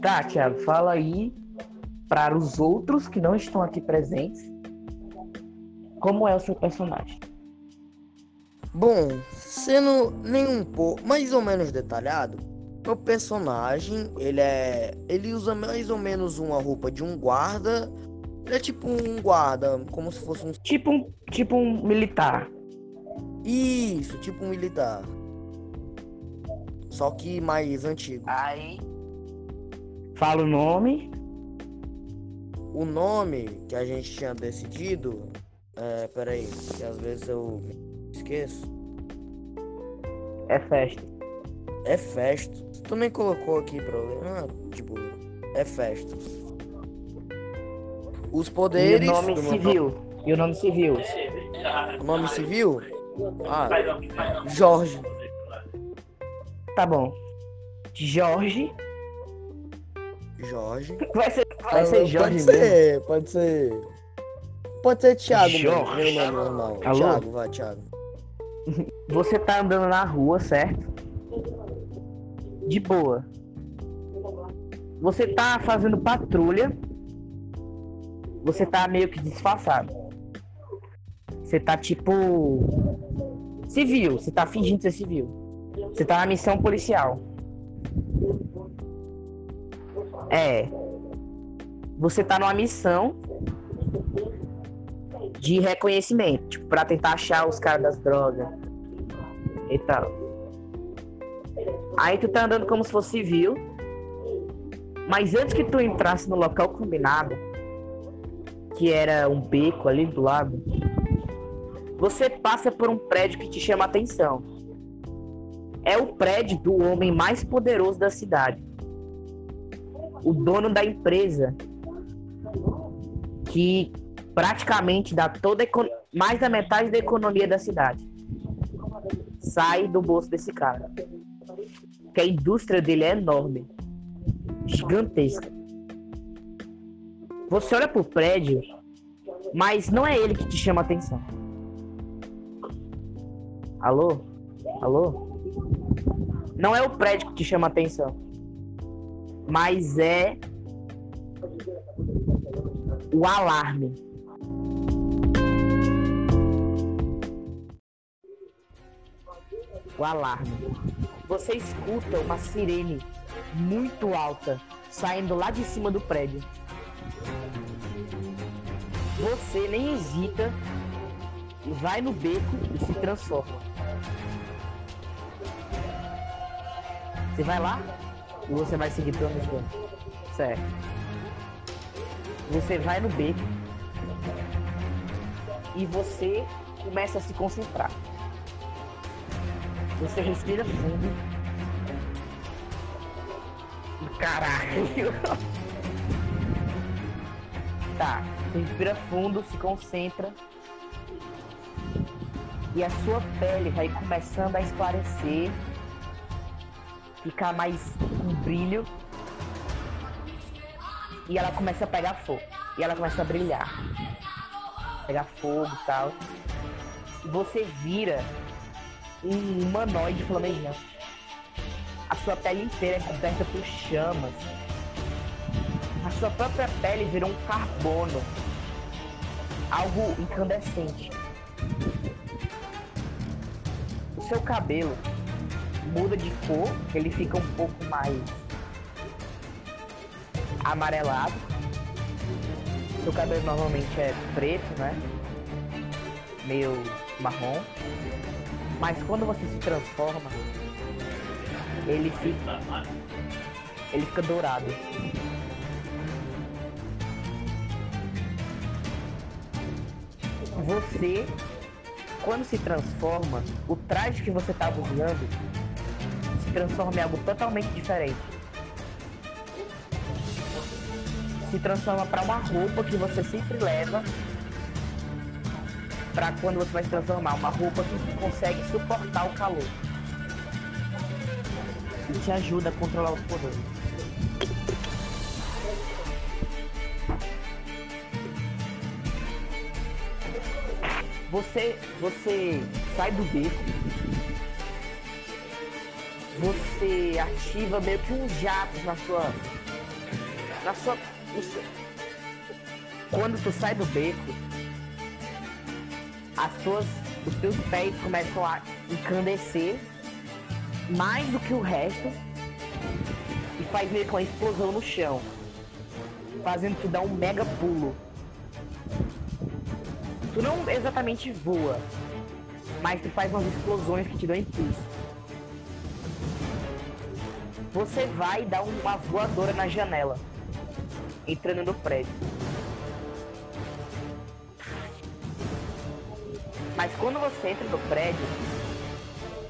Tá, Thiago, fala aí para os outros que não estão aqui presentes como é o seu personagem. Bom, sendo nem um pouco mais ou menos detalhado, meu personagem, ele é, ele usa mais ou menos uma roupa de um guarda. Ele é tipo um guarda, como se fosse um tipo um tipo um militar. Isso, tipo um militar. Só que mais antigo. Aí fala o nome. O nome que a gente tinha decidido é, peraí, que às vezes eu esqueço. É festa. É festa. Você também colocou aqui problema? Ah, tipo, é festa. Os poderes. E o nome civil. E o nome civil. O nome civil? Ah, Jorge. Tá bom. Jorge. Jorge. Vai ser, vai ser Jorge pode ser, pode ser. Pode ser Thiago, Jorge. meu nome normal. Alô? Thiago, vai, Thiago. Você tá andando na rua, certo? De boa. Você tá fazendo patrulha. Você tá meio que disfarçado. Você tá tipo. Civil. Você tá fingindo ser civil. Você tá na missão policial. É. Você tá numa missão de reconhecimento, tipo, pra tentar achar os caras das drogas e tal. Aí tu tá andando como se fosse civil, mas antes que tu entrasse no local combinado, que era um beco ali do lado, você passa por um prédio que te chama a atenção. É o prédio do homem mais poderoso da cidade. O dono da empresa que praticamente dá toda mais da metade da economia da cidade. Sai do bolso desse cara. Porque a indústria dele é enorme. Gigantesca. Você olha pro prédio, mas não é ele que te chama atenção. Alô? Alô? Não é o prédio que te chama atenção. Mas é o alarme. O alarme. Você escuta uma sirene muito alta saindo lá de cima do prédio. Você nem hesita e vai no beco e se transforma. Você vai lá ou você vai seguir pelo mesmo Certo. Você vai no beco e você começa a se concentrar. Você respira fundo. Caralho! Tá, você respira fundo, se concentra. E a sua pele vai começando a esclarecer, ficar mais com brilho. E ela começa a pegar fogo. E ela começa a brilhar. Pegar fogo e tal. E você vira um humanoide flamejante. A sua pele inteira é coberta por chamas. A sua própria pele virou um carbono. Algo incandescente. O seu cabelo muda de cor, ele fica um pouco mais amarelado. Seu cabelo normalmente é preto, né? Meio marrom. Mas quando você se transforma, ele fica. Ele fica dourado. Você, quando se transforma, o traje que você estava usando transforma em algo totalmente diferente. Se transforma para uma roupa que você sempre leva para quando você vai se transformar, uma roupa que consegue suportar o calor. E te ajuda a controlar os poderes. Você, você sai do beco. Você ativa meio que um jato na sua, na sua, seu... quando tu sai do beco, as tuas, os teus pés começam a encandecer mais do que o resto e faz meio que uma explosão no chão, fazendo tu dar um mega pulo. Tu não exatamente voa, mas tu faz umas explosões que te dão impulso. Você vai dar uma voadora na janela, entrando no prédio. Mas quando você entra no prédio,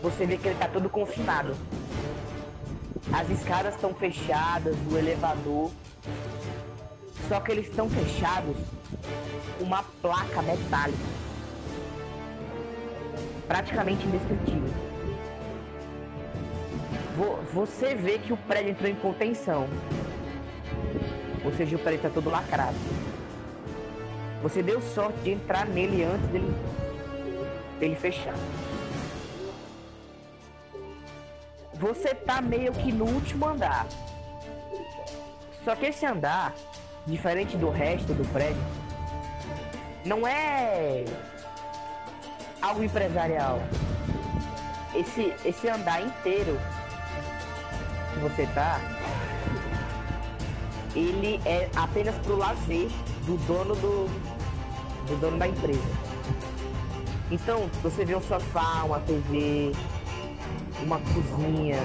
você vê que ele está todo confinado. As escadas estão fechadas, o elevador. Só que eles estão fechados com uma placa metálica. Praticamente indestrutível. Você vê que o prédio entrou em contenção. Ou seja, o prédio está todo lacrado. Você deu sorte de entrar nele antes dele, dele fechar. você tá meio que no último andar. Só que esse andar, diferente do resto do prédio, não é algo empresarial. Esse, esse andar inteiro que você tá, ele é apenas pro lazer do dono do, do dono da empresa. Então, você vê um sofá, uma TV, uma cozinha.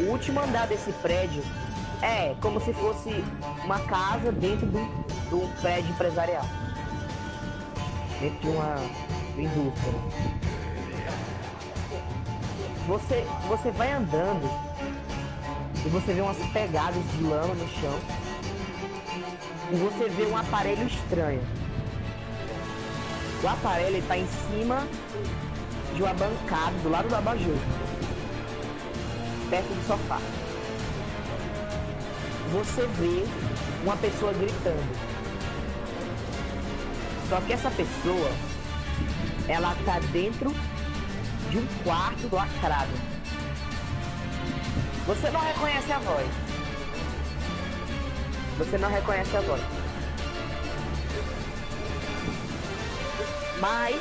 O último andar desse prédio é como se fosse uma casa dentro de um prédio empresarial. Dentro de uma indústria. Você, você vai andando e você vê umas pegadas de lama no chão. E você vê um aparelho estranho. O aparelho está em cima de uma bancada do lado do abajur perto do sofá. Você vê uma pessoa gritando. Só que essa pessoa, ela tá dentro de um quarto lacrado. Você não reconhece a voz. Você não reconhece a voz. Mas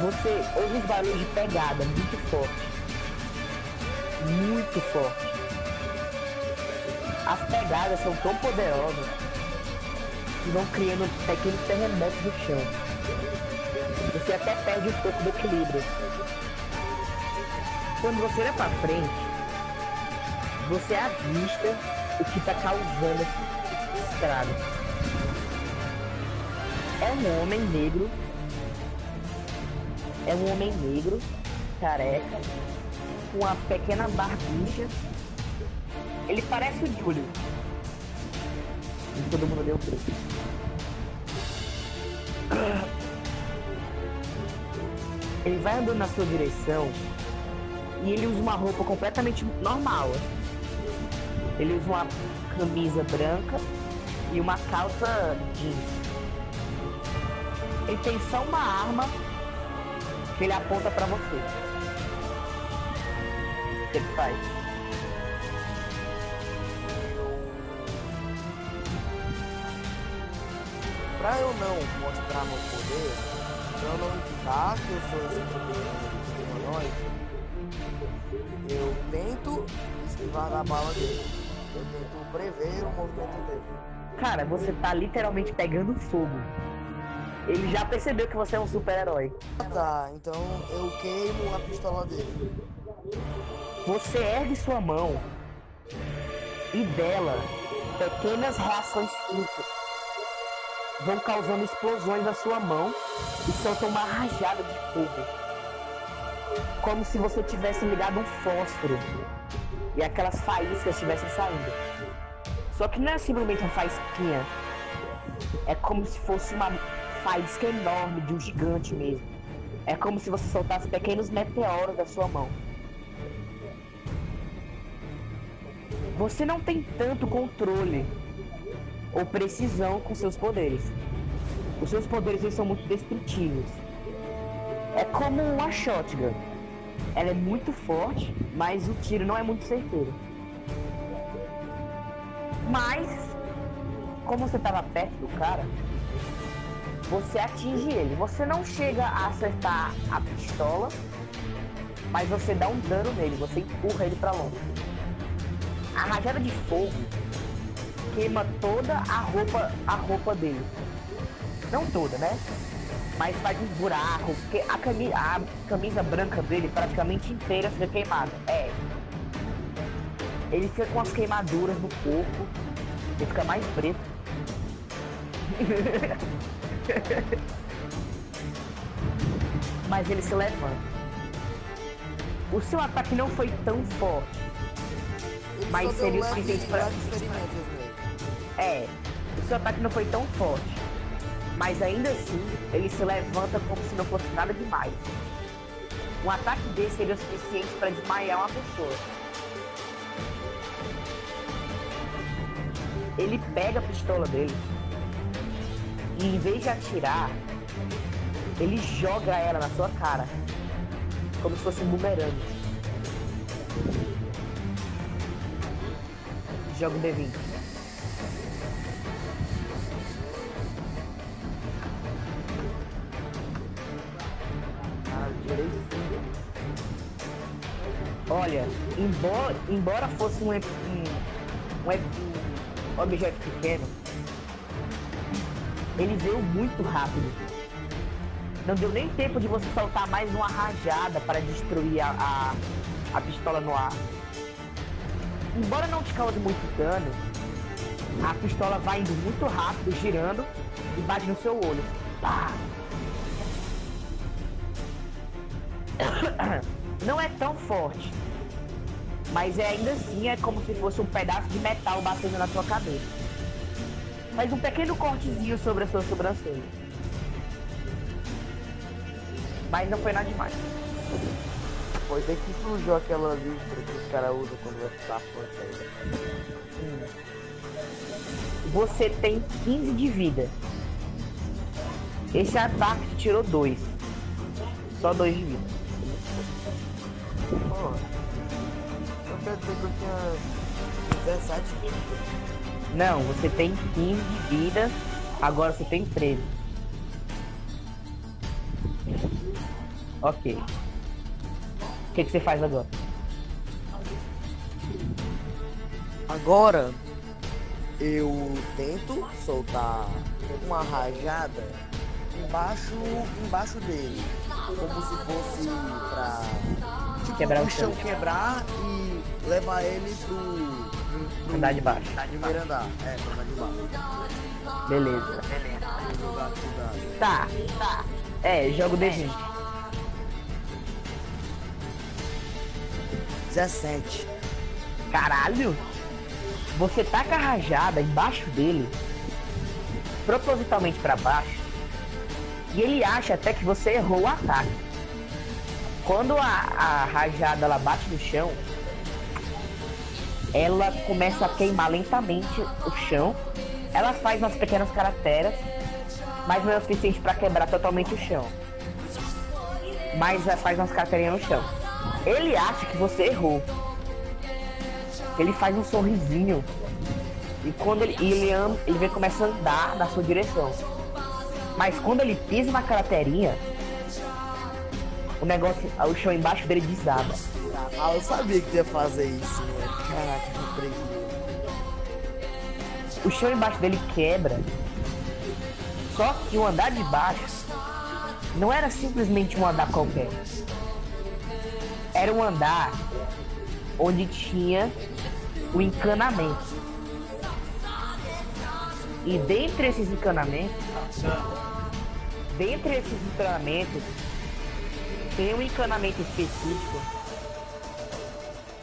você ouve os barulhos de pegada muito forte muito forte. As pegadas são tão poderosas que vão criando pequenos terremotos no chão. Você até perde um pouco do equilíbrio. Quando você olha para frente, você avista o que está causando esse estrago. É um homem negro. É um homem negro, careca, com uma pequena barbicha. Ele parece o Júlio. E todo mundo deu preço. Ele vai andando na sua direção e ele usa uma roupa completamente normal. Ele usa uma camisa branca e uma calça jeans. Ele tem só uma arma que ele aponta para você que ele faz. Pra eu não mostrar meu poder, pra eu não indicar que eu sou esse humanoide, eu tento esquivar a bala dele. Eu tento prever o movimento dele. Cara, você tá literalmente pegando fogo. Ele já percebeu que você é um super-herói. Ah, tá, então eu queimo a pistola dele. Você ergue sua mão e dela pequenas reações químicas vão causando explosões na sua mão e soltam uma rajada de fogo. Como se você tivesse ligado um fósforo e aquelas faíscas estivessem saindo. Só que não é simplesmente uma faísquinha. É como se fosse uma faísca enorme de um gigante mesmo. É como se você soltasse pequenos meteoros da sua mão. você não tem tanto controle ou precisão com seus poderes. Os seus poderes eles são muito destrutivos. É como uma shotgun. Ela é muito forte, mas o tiro não é muito certeiro. Mas, como você tava perto do cara, você atinge ele. Você não chega a acertar a pistola, mas você dá um dano nele, você empurra ele para longe. A rajada de fogo queima toda a roupa, a roupa dele. Não toda, né? Mas faz um buraco, porque a camisa, a camisa branca dele praticamente inteira fica queimada. É. Ele fica com as queimaduras no corpo, ele fica mais preto. Mas ele se levanta. O seu ataque não foi tão forte. Ele Mas seria o suficiente pra-. É, o seu ataque não foi tão forte. Mas ainda assim, ele se levanta como se não fosse nada demais. Um ataque desse seria o suficiente para desmaiar uma pessoa. Ele pega a pistola dele e em vez de atirar, ele joga ela na sua cara. Como se fosse um bumerangue. Joga um D20. Olha, embora, embora fosse um, um, um um objeto pequeno, ele veio muito rápido. Não deu nem tempo de você soltar mais uma rajada para destruir a, a, a pistola no ar. Embora não te cause muito dano, a pistola vai indo muito rápido, girando e bate no seu olho. Pá! Não é tão forte, mas é ainda assim é como se fosse um pedaço de metal batendo na sua cabeça. Faz um pequeno cortezinho sobre a sua sobrancelha. Mas não foi nada demais. Foi daí que surgiu aquela listra que os caras usam quando vai ficar forte ainda. Você tem 15 de vida. Esse ataque tirou 2. Só 2 de vida. Porra. Eu dizer que eu tinha 17 de vida. Não, você tem 15 de vida. Agora você tem 13. Ok. O que, que você faz agora? Agora eu tento soltar uma rajada embaixo, embaixo dele, como se fosse pra Quebrar o chão quebrar e levar ele pro, pro Andar de baixo. primeiro andar, é, pro andar de baixo. Beleza. Dado. Tá, tá. É, joga o D20. 17. Caralho! Você taca a rajada embaixo dele, propositalmente pra baixo, e ele acha até que você errou o ataque. Quando a, a rajada ela bate no chão, ela começa a queimar lentamente o chão. Ela faz umas pequenas crateras, mas não é o suficiente para quebrar totalmente o chão. Mas ela faz umas craterinhas no chão. Ele acha que você errou. Ele faz um sorrisinho. E quando ele, ele, ele vem começa a andar na sua direção. Mas quando ele pisa na craterinha, o negócio, o chão embaixo dele desaba. Ah, eu sabia que tu ia fazer isso, né? Caraca, que preguiça. O chão embaixo dele quebra. Só que o andar de baixo não era simplesmente um andar qualquer. Era um andar onde tinha o encanamento. E dentre esses encanamentos, dentre esses encanamentos, tem um encanamento específico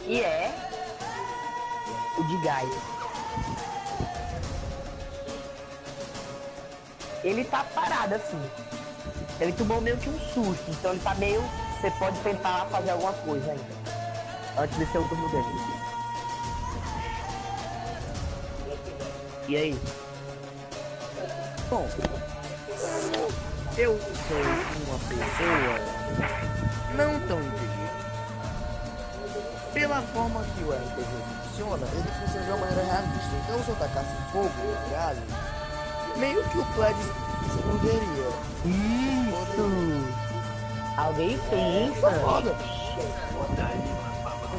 que é o de gás. Ele tá parado assim. Ele tomou meio que um susto, então ele tá meio. Você pode tentar fazer alguma coisa ainda. Antes de ser o turno. E aí? Bom, eu sou uma pessoa não tão inteligente. mesma forma que o RPG funciona, ele funciona de uma maneira realista. Então se eu tacasse fogo no galho, meio que o Pledge exploderia. Isso! Alguém pensa. foda.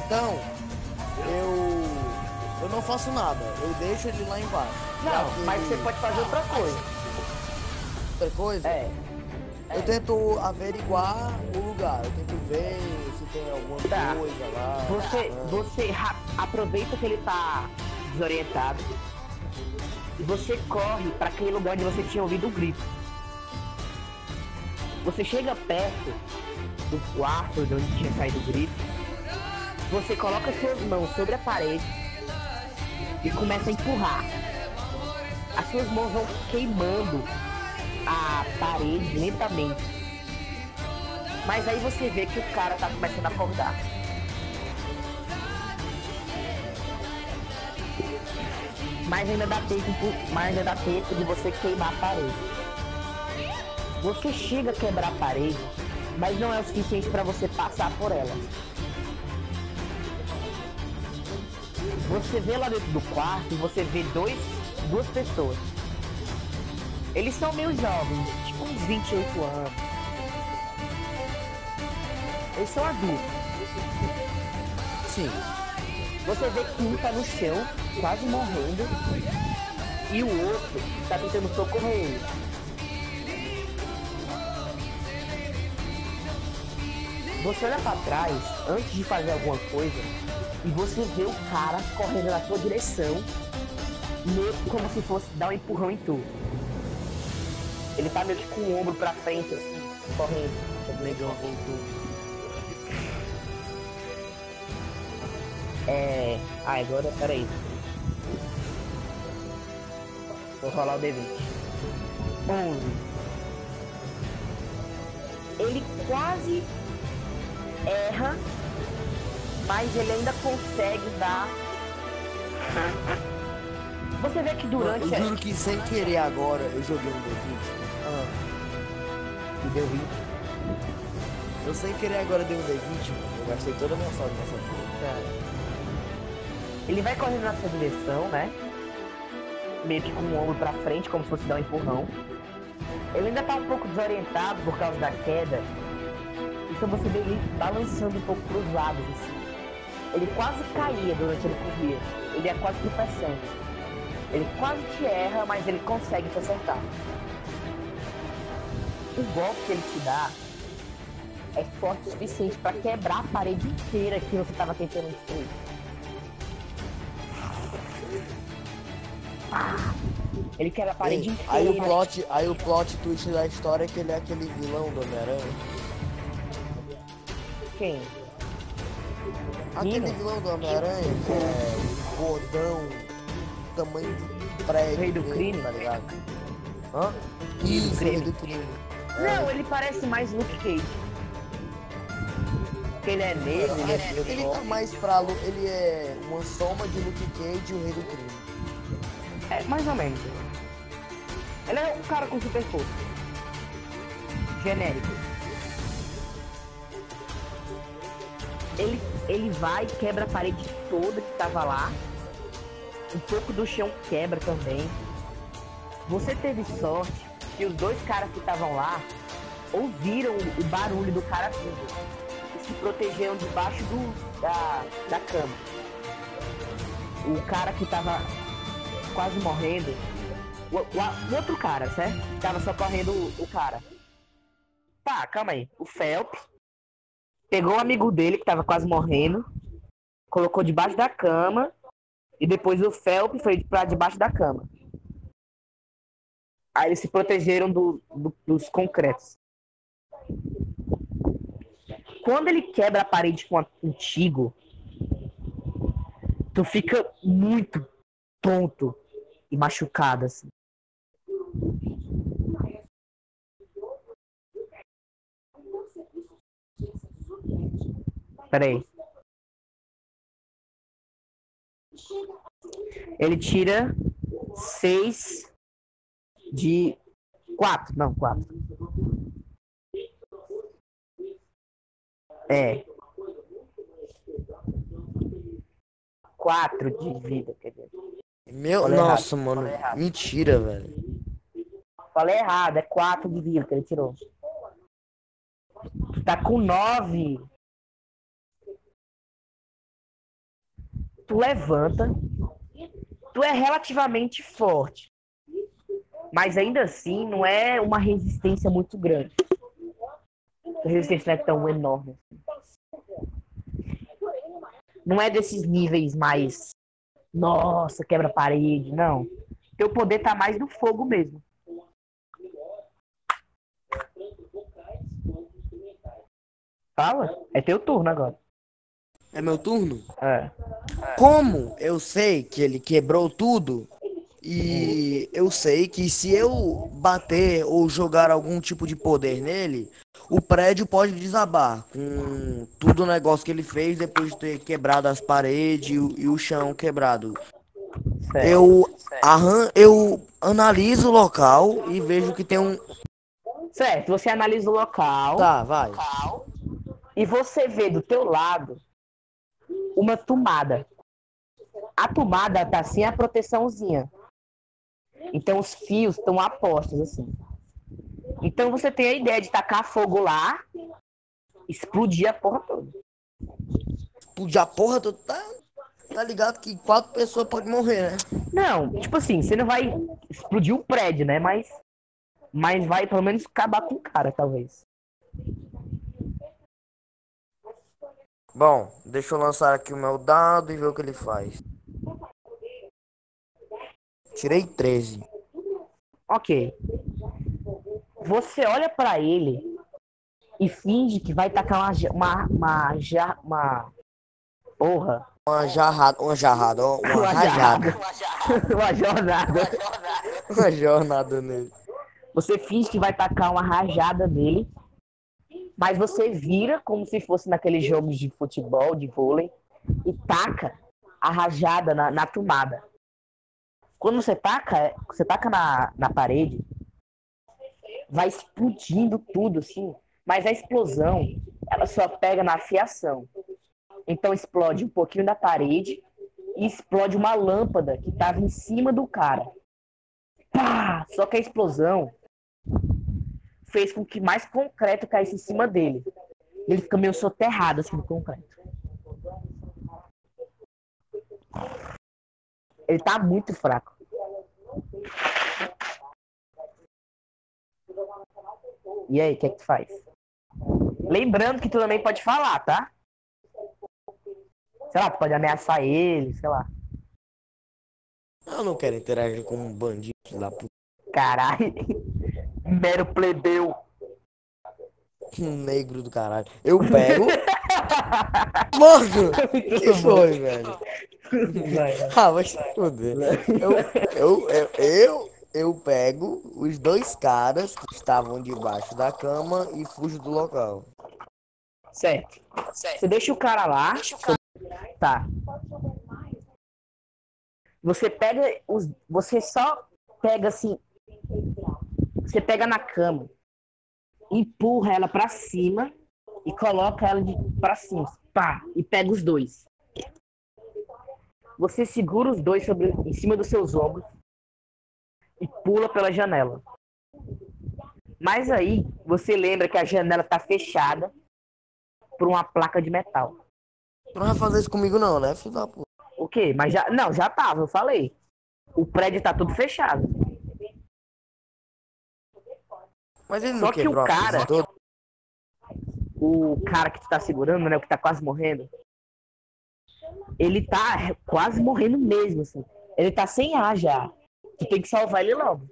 Então, eu. Eu não faço nada, eu deixo ele lá embaixo. Não, mas você pode fazer outra coisa. Outra coisa? É. Eu tento averiguar o lugar, eu tento ver se tem alguma Tá. coisa lá. Você, Ah. você aproveita que ele tá desorientado e você corre para aquele lugar onde você tinha ouvido o grito. Você chega perto do quarto de onde tinha saído o grito. Você coloca suas mãos sobre a parede e começa a empurrar. As suas mãos vão queimando a parede lentamente. Mas aí você vê que o cara tá começando a acordar. Mas ainda dá tempo, mas ainda dá tempo de você queimar a parede. Você chega a quebrar a parede, mas não é o suficiente para você passar por ela. Você vê lá dentro do quarto você vê dois, duas pessoas. Eles são meio jovens, tipo uns 28 anos. Eles são adultos. Sim. Você vê que um tá no chão, quase morrendo, e o outro tá tentando socorrer ele. Você olha pra trás antes de fazer alguma coisa e você vê o cara correndo na sua direção, meio como se fosse dar um empurrão em tu. Ele tá meio que com o ombro pra frente, assim, correndo. O negão voltou. É. Ah, agora, peraí. Vou rolar o D20. 11. Ele quase erra, mas ele ainda consegue dar. Você vê que durante. Eu juro que sem querer agora eu joguei um D20. E deu 20. Eu sem querer agora dei um D20, mano. Eu gastei toda a minha sorte nessa porra. Ele vai correndo na sua direção, né? Meio que com o ombro pra frente, como se fosse dar um empurrão. Ele ainda tá um pouco desorientado por causa da queda. Então você vê ele balançando um pouco pros lados, assim. Ele quase caía durante ele corria. Ele é quase tropeçando. Ele quase te erra, mas ele consegue te acertar. O golpe que ele te dá é forte o suficiente pra quebrar a parede inteira que você tava tentando destruir. Ah, Ele quebra a parede Ei, inteira. aí o plot, aí o plot twist da história é que ele é aquele vilão do Homem-Aranha. Quem? Aquele Nino? vilão do Homem-Aranha que é gordão, tamanho de prédio. Rei do crime? Tá ligado? Hã? Isso, rei do crime. Não, ele parece mais Luke Cage. Porque ele é negro, ele é Ele, ele tá mais pra. Lu- Ele é uma soma de Luke Cage e o rei do crime. É, mais ou menos. Ele é um cara com super força. Genérico. Ele, ele vai, quebra a parede toda que tava lá. Um pouco do chão quebra também. Você teve sorte que os dois caras que estavam lá ouviram o barulho do cara vindo. E se protegeram debaixo do, da, da cama. O cara que tava quase morrendo. O, o- o outro cara, certo? Tava socorrendo o, o cara. Tá, calma aí. O Phelps pegou o amigo dele que tava quase morrendo, colocou debaixo da cama e depois o Phelps foi pra debaixo da cama. Aí eles se protegeram do- do- dos concretos. Quando ele quebra a parede contigo, tu fica muito tonto e machucado, assim. Peraí. Ele tira seis de quatro, não, quatro. É. 4 de vida, quer dizer. Meu, Falei nossa, errado, mano. Mentira, velho. Falei errado, é 4 de vida que ele tirou. Tu tá com 9. Tu levanta. Tu é relativamente forte. Mas ainda assim, não é uma resistência muito grande. A resistência não é tão enorme. Não é desses níveis mais. Nossa, quebra parede. Não. Teu poder tá mais no fogo mesmo. Fala. É teu turno agora. É meu turno? É. Como eu sei que ele quebrou tudo e eu sei que se eu bater ou jogar algum tipo de poder nele, o prédio pode desabar com tudo o negócio que ele fez depois de ter quebrado as paredes e o, chão quebrado. Certo. Eu, arran eu analiso o local e vejo que tem um. Certo, você analisa o local. Tá, vai. e você vê do teu lado uma tomada. A tomada tá sem a proteçãozinha. Então os fios estão apostos assim. Então você tem a ideia de tacar fogo lá, explodir a porra toda. Explodir a porra, tu tá, tá ligado que quatro pessoas podem morrer, né? Não, tipo assim, você não vai explodir o prédio, né? Mas, mas vai pelo menos acabar com o cara, talvez. Bom, deixa eu lançar aqui o meu dado e ver o que ele faz. Tirei 13. Ok. Você olha pra ele e finge que vai tacar uma uma uma, ja- uma porra, Uma jarrada, uma jarrada, ó, uma rajada. uma jornada. Uma jornada nele. Você finge que vai tacar uma rajada nele, mas você vira como se fosse naqueles jogos de futebol, de vôlei, e taca a rajada na, na tomada. Quando você taca, você taca na, na parede, vai explodindo tudo, assim, mas a explosão, ela só pega na fiação. Então explode um pouquinho da parede e explode uma lâmpada que estava em cima do cara. Pá! Só que a explosão fez com que mais concreto caísse em cima dele. Ele fica meio soterrado assim no concreto. Ele tá muito fraco. E aí, o que é que tu faz? Lembrando que tu também pode falar, tá? Sei lá, tu pode ameaçar ele, sei lá. Eu não quero interagir com um bandido lá puta. Caralho. Mero plebeu. Um negro do caralho. Eu pego. Mano, que foi, velho? Vai, vai. Ah, vai se foder. Eu, eu, eu, eu, eu pego os dois caras que estavam debaixo da cama e fujo do local. Certo. Você deixa o cara lá. Tá. Você pega os. Você só pega assim. Você pega na cama, empurra ela pra cima e coloca ela de para cima. Pá! E pega os dois. Você segura os dois sobre, em cima dos seus ombros e pula pela janela. Mas aí você lembra que a janela tá fechada por uma placa de metal. Tu não vai fazer isso comigo não, né, filho da puta? O quê? Mas já. Não, já tava, eu falei. O prédio tá tudo fechado. Mas ele Só não que quebrou o a cara- toda? O cara que tu tá segurando, né? O que tá quase morrendo. Ele tá quase morrendo mesmo, assim. Ele tá sem ar já. Tu tem que salvar ele logo.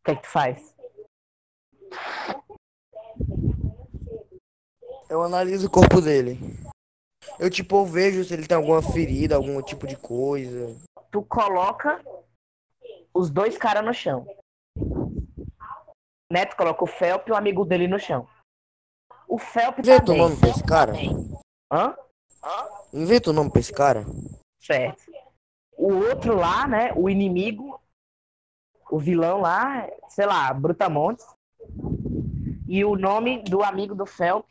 O que é que tu faz? Eu analiso o corpo dele. Eu, tipo, vejo se ele tem alguma ferida, algum tipo de coisa. Tu coloca os dois caras no chão. Tu coloca o Felp e o amigo dele no chão. O Felp tá Inventa o bem. nome pra esse cara? Hã? Inventa o nome pra esse cara? Certo. O outro lá, né? O inimigo, o vilão lá, sei lá, Brutamontes. E o nome do amigo do Felp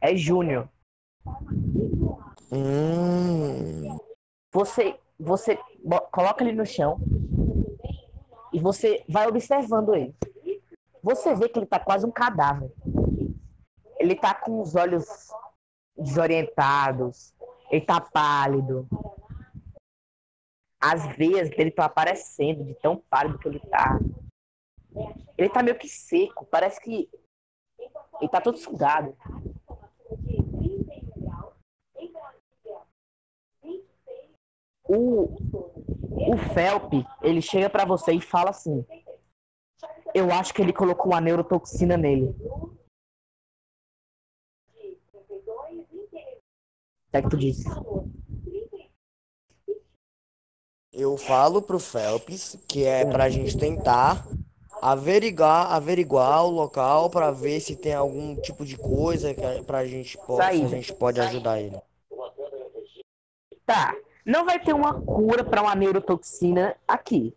é Júnior. Hum. Você, você coloca ele no chão e você vai observando ele. Você vê que ele tá quase um cadáver. Ele tá com os olhos desorientados, ele tá pálido. As veias dele estão aparecendo de tão pálido que ele tá. Ele tá meio que seco, parece que ele tá todo sugado. O, o Felp, ele chega pra você e fala assim: Eu acho que ele colocou uma neurotoxina nele. O que é que tu disse? Eu falo pro Phelps que é pra gente tentar averiguar, averiguar o local pra ver se tem algum tipo de coisa que a- pra gente, po- se a gente pode ajudar ele. Tá. Não vai ter uma cura pra uma neurotoxina aqui.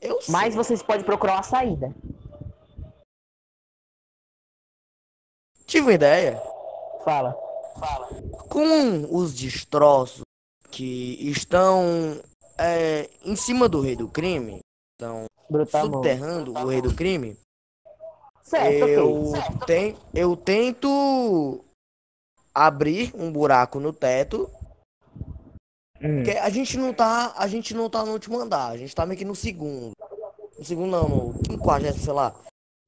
Eu sei. Mas vocês podem procurar uma saída. tive uma ideia. Fala. Com os destroços que estão é, em cima do rei do crime, estão subterrando o rei do crime, Certo, eu, ok. ten- eu tento abrir um buraco no teto Hum. Porque a gente não tá. A gente não tá no último andar, a gente tá meio que no segundo. No segundo não, no quinquagésimo, sei lá.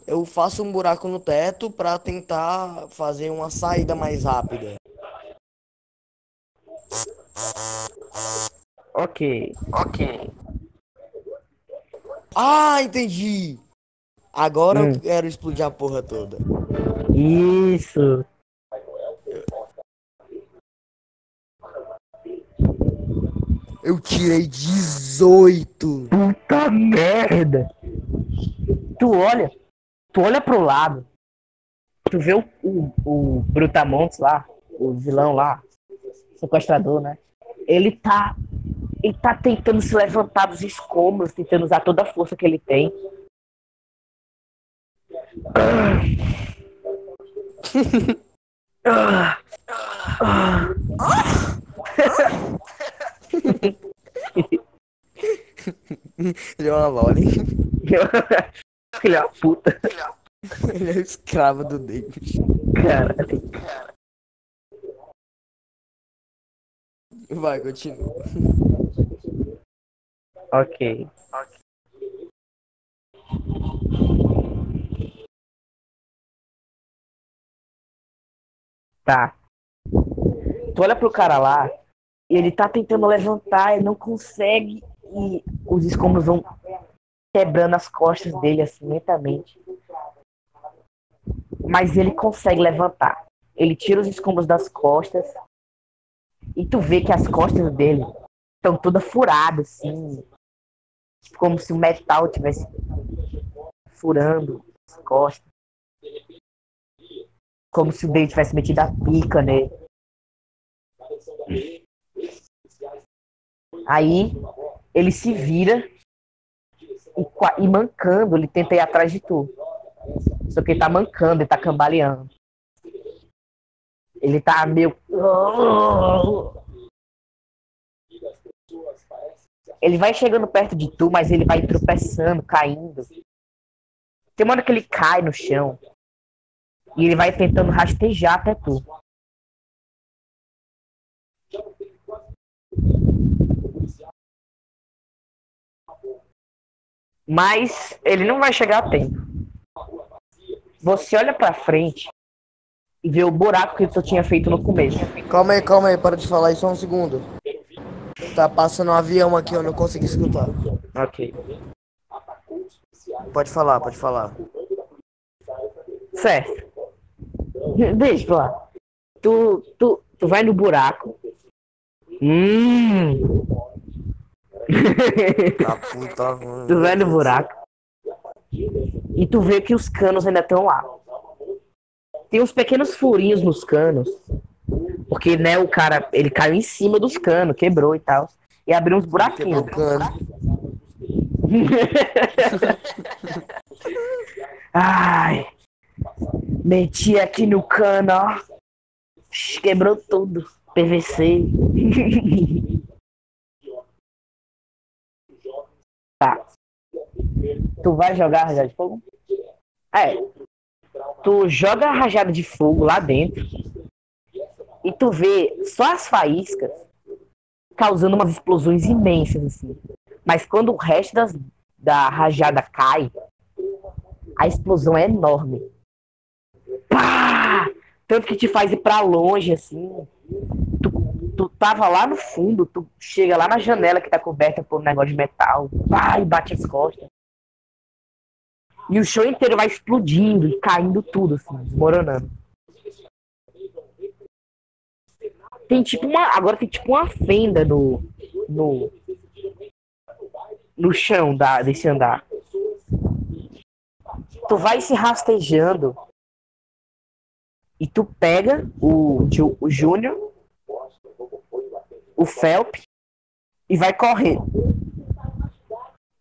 Eu faço um buraco no teto pra tentar fazer uma saída mais rápida. Ok. Ok. Ah, entendi! Agora Hum. eu quero explodir a porra toda. Isso. Eu tirei 18! Puta merda. Tu olha. Tu olha pro lado. Tu vê o, o, o Brutamontes lá. O vilão lá. Sequestrador, né? Ele tá. Ele tá tentando se levantar dos escombros, tentando usar toda a força que ele tem. Ah. Ah. Ele é uma loli. Filha da puta, Ele é o escravo do David. cara. Vai, continua. Ok. Tá. Tu olha pro cara lá ele tá tentando levantar e não consegue e os escombros vão quebrando as costas dele assim lentamente. Mas ele consegue levantar. Ele tira os escombros das costas e tu vê que as costas dele estão todas furadas assim, como se o metal tivesse furando as costas. Como se o dele tivesse metido a pica nele. Aí ele se vira e, e mancando, ele tenta ir atrás de tu. Só que ele tá mancando, ele tá cambaleando. Ele tá meio. Ele vai chegando perto de tu, mas ele vai tropeçando, caindo. Tem uma hora que ele cai no chão. E ele vai tentando rastejar até tu. Mas ele não vai chegar a tempo. Você olha pra frente e vê o buraco que tu tinha feito no começo. Calma aí, calma aí, para de falar aí só um segundo. Tá passando um avião aqui, eu não consegui escutar. Ok. Pode falar, pode falar. Certo. Deixa lá. Tu, tu, tu vai no buraco. Hum. Tá puta. tu vai no buraco. E tu vê que os canos ainda estão lá. Tem uns pequenos furinhos nos canos. Porque, né, o cara, ele caiu em cima dos canos, quebrou e tal. E abriu uns buraquinhos. Ai. Meti aqui no cano, ó. Quebrou tudo. PVC. tá. Tu vai jogar rajada de fogo? É. Tu joga a rajada de fogo lá dentro e tu vê só as faíscas causando umas explosões imensas, assim. Mas quando o resto das, da rajada cai, a explosão é enorme. Pá! Tanto que te faz ir pra longe, assim. Tu, tava lá no fundo, tu chega lá na janela que tá coberta por um negócio de metal, e bate as costas. E o show inteiro vai explodindo e caindo tudo, assim, desmoronando. Tem tipo uma. Agora tem tipo uma fenda no. no. no chão da, desse andar. Tu vai se rastejando. E tu pega o, o Júnior, o Felp, e vai correr.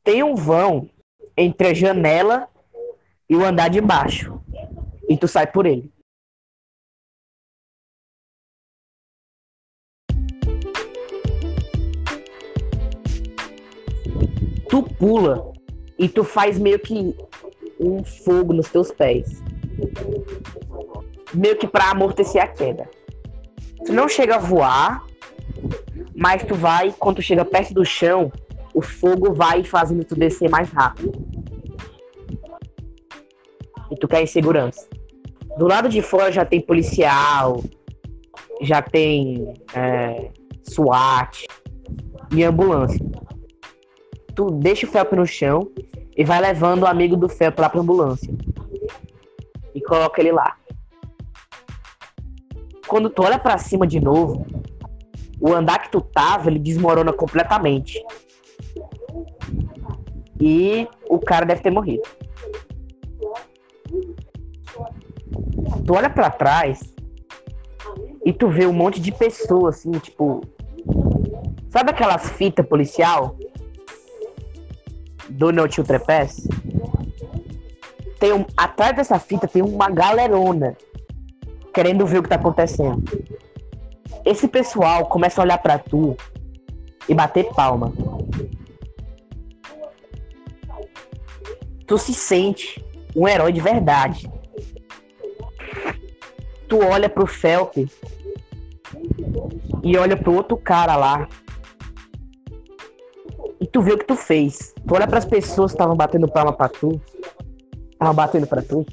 Tem um vão entre a janela e o andar de baixo. E tu sai por ele. tu pula e tu faz meio que um fogo nos teus pés. Meio que para amortecer a queda. Tu não chega a voar, mas tu vai, quando tu chega perto do chão, o fogo vai fazendo tu descer mais rápido. E tu cai em segurança. Do lado de fora já tem policial, já tem é, SWAT e ambulância tu deixa o Felp no chão e vai levando o amigo do Felp lá pra ambulância. E coloca ele lá. Quando tu olha para cima de novo, o andar que tu tava, ele desmorona completamente. E o cara deve ter morrido. Tu olha para trás e tu vê um monte de pessoas assim, tipo, sabe aquelas fitas policial do No Tio Trepés, tem um, atrás dessa fita tem uma galerona querendo ver o que tá acontecendo. Esse pessoal começa a olhar para tu e bater palma. Tu se sente um herói de verdade. Tu olha pro Felp e olha pro outro cara lá e tu vê o que tu fez. Tu olha pras pessoas que estavam batendo palma pra tu. Estavam batendo pra tu.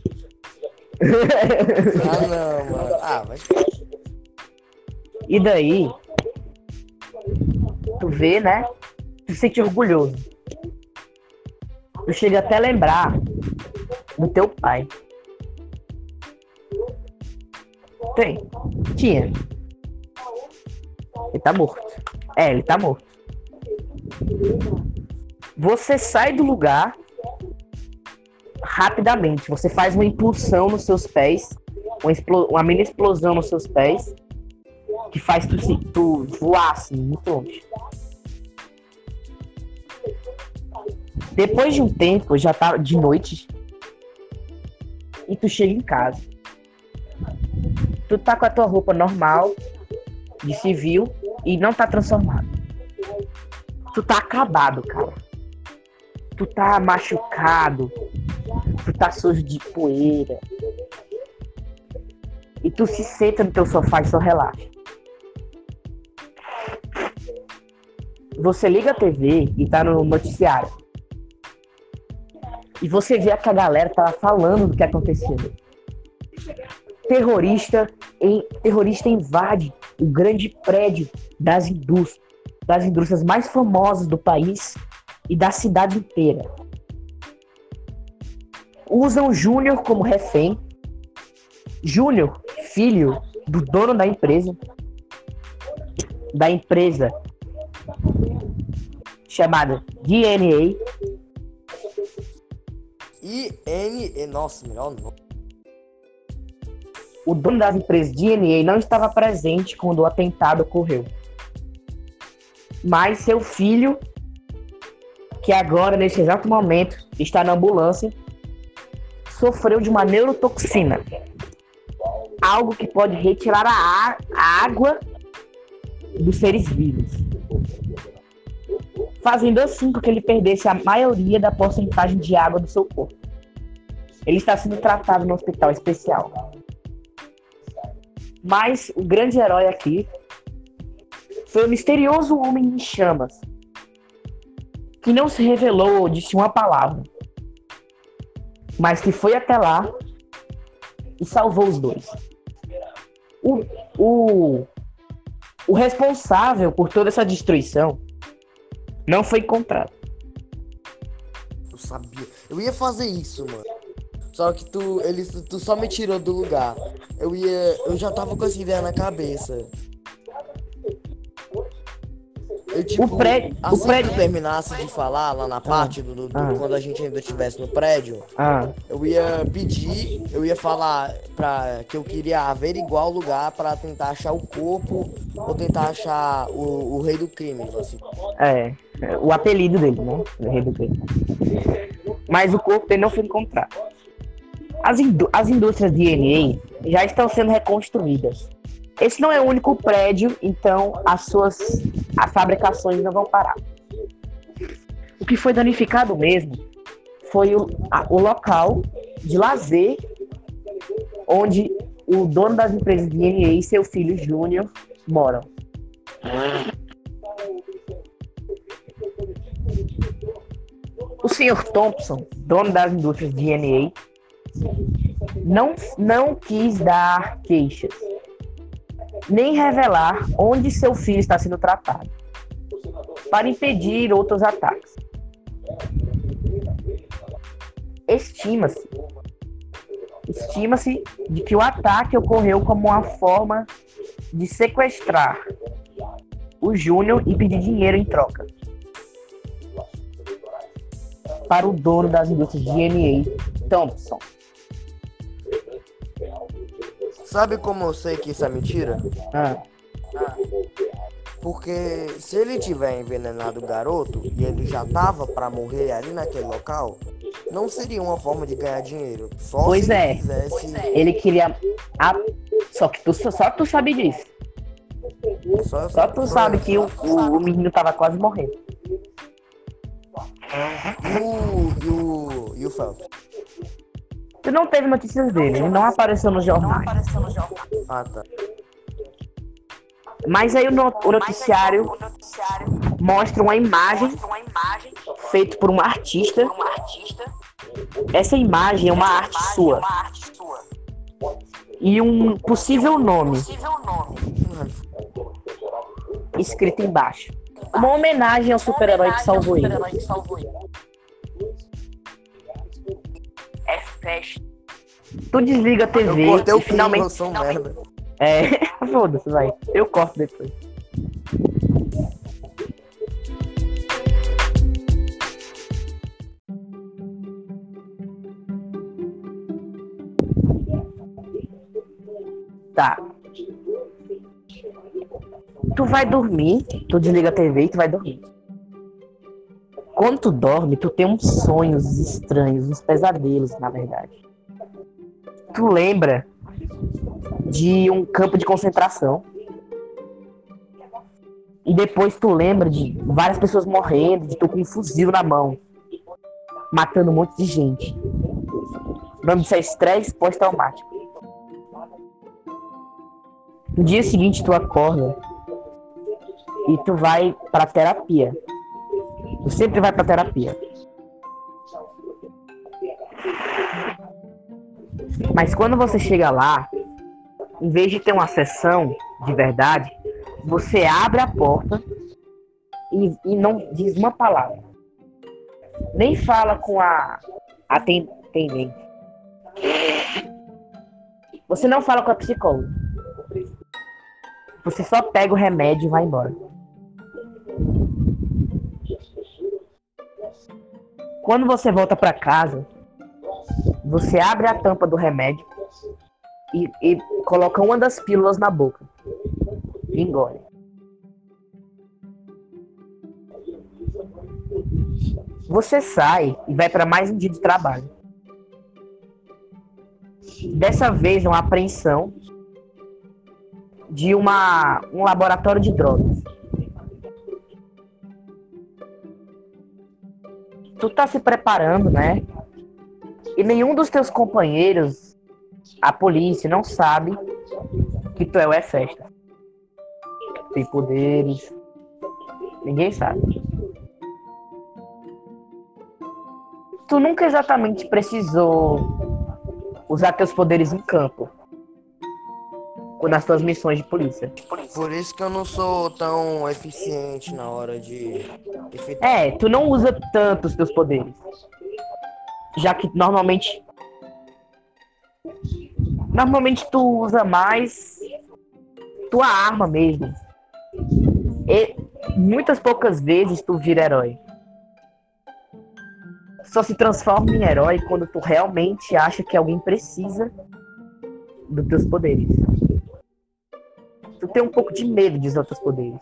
ah, não, mano. Ah, mas. E daí. Tu vê, né? Tu se sente orgulhoso. Tu chega até a lembrar do teu pai. Tem. Tinha. Ele tá morto. É, ele tá morto. Você sai do lugar rapidamente. Você faz uma impulsão nos seus pés, uma, uma mini explosão nos seus pés, que faz tu, tu voar assim, muito longe. Depois de um tempo, já tá de noite, e tu chega em casa. Tu tá com a tua roupa normal, de civil, e não tá transformado tu tá acabado, cara. Tu tá machucado. Tu tá sujo de poeira. E tu se senta no teu sofá e só relaxa. Você liga a TV e tá no noticiário. E você vê que a galera tava falando do que aconteceu. Terrorista, em, terrorista invade o grande prédio das indústrias das indústrias mais famosas do país e da cidade inteira. Usam Júnior como refém. Júnior, filho do dono da empresa, da empresa chamada DNA. INE, nossa, melhor nome. O dono das empresas DNA não estava presente quando o atentado ocorreu mas seu filho, que agora, nesse exato momento, está na ambulância, sofreu de uma neurotoxina. algo que pode retirar a, a água dos seres vivos. Fazendo assim com que ele perdesse a maioria da porcentagem de água do seu corpo. Ele está sendo tratado no hospital especial. Mas o grande herói aqui foi o misterioso homem em chamas, que não se revelou ou disse uma palavra, mas que foi até lá e salvou os dois. O, o, o responsável por toda essa destruição não foi encontrado. Eu sabia. Eu ia fazer isso, mano. Só que tu, eles, tu só me tirou do lugar. Eu ia. Eu já tava com essa ideia na cabeça. Eu, tipo, O prédio- o assim prédio- que eu terminasse de falar lá na parte do, do- do- Ah. quando a gente ainda estivesse no prédio, Ah, eu ia pedir, eu ia falar pra que eu queria averiguar o lugar pra tentar achar o corpo ou tentar achar o, o rei do crime, assim. é. é, O apelido dele, né? O rei do crime. Mas o corpo dele não foi encontrado. As, indú- as indústrias de DNA já estão sendo reconstruídas. Esse não é o único prédio, então as suas as fabricações não vão parar. O que foi danificado mesmo foi o, a- o local de lazer onde o dono das empresas de DNA e seu filho Júnior moram. O senhor Thompson, dono das indústrias de DNA, não, não quis dar queixas, nem revelar onde seu filho está sendo tratado, para impedir outros ataques. Estima-se estima-se de que o ataque ocorreu como uma forma de sequestrar o Júnior e pedir dinheiro em troca para o dono das indústrias de DNA, Thompson. Sabe como eu sei que isso é mentira? Ah, Porque se ele tiver envenenado o garoto e ele já tava pra morrer ali naquele local, não seria uma forma de ganhar dinheiro. Só Pois se é. ele quisesse. ele queria. a- Só que tu, só tu sabe disso. Só, Só tu sabe que o, o, menino tava quase morrendo. E o, e o, e o Phelps? Tu não teve notícias dele, ele não apareceu no jornal. Ah, tá. Mas aí o, no- o noticiário mostra uma imagem feita por um artista. Essa imagem é uma arte sua. E um possível nome escrito embaixo. Uma homenagem ao super-herói que salvou ele. É festa. Tu desliga a Eu TV cortei o e finalmente. eu sou um merda. É, foda-se, vai. Eu corto depois. Tá. Tu vai dormir, tu desliga a TV e tu vai dormir. Quando tu dorme, tu tem uns sonhos estranhos, uns pesadelos, na verdade. Tu lembra de um campo de concentração. E depois tu lembra de várias pessoas morrendo, de tu com um fuzil na mão, matando um monte de gente. Disso é estresse pós-traumático. No dia seguinte tu acorda e tu vai pra terapia. Tu sempre vai pra terapia. Mas quando você chega lá, em vez de ter uma sessão de verdade, você abre a porta e, e não diz uma palavra. Nem fala com a aten- atendente. Você não fala com a psicóloga. Você só pega o remédio e vai embora. Quando você volta para casa, você abre a tampa do remédio e, e coloca uma das pílulas na boca. E engole. Você sai e vai para mais um dia de trabalho. Dessa vez uma apreensão de uma, um laboratório de drogas. Tu tá se preparando, né? E nenhum dos teus companheiros, a polícia, não sabe que tu é o Efesta. Tem poderes. Ninguém sabe. Tu nunca exatamente precisou usar teus poderes em campo nas tuas missões de polícia. Por isso que eu não sou tão eficiente na hora de efetuar. É, tu não usa tanto os teus poderes. Já que normalmente. Normalmente tu usa mais tua arma mesmo. E muitas poucas vezes tu vira herói. Só se transforma em herói quando tu realmente acha que alguém precisa dos teus poderes tu tem um pouco de medo de usar teus poderes.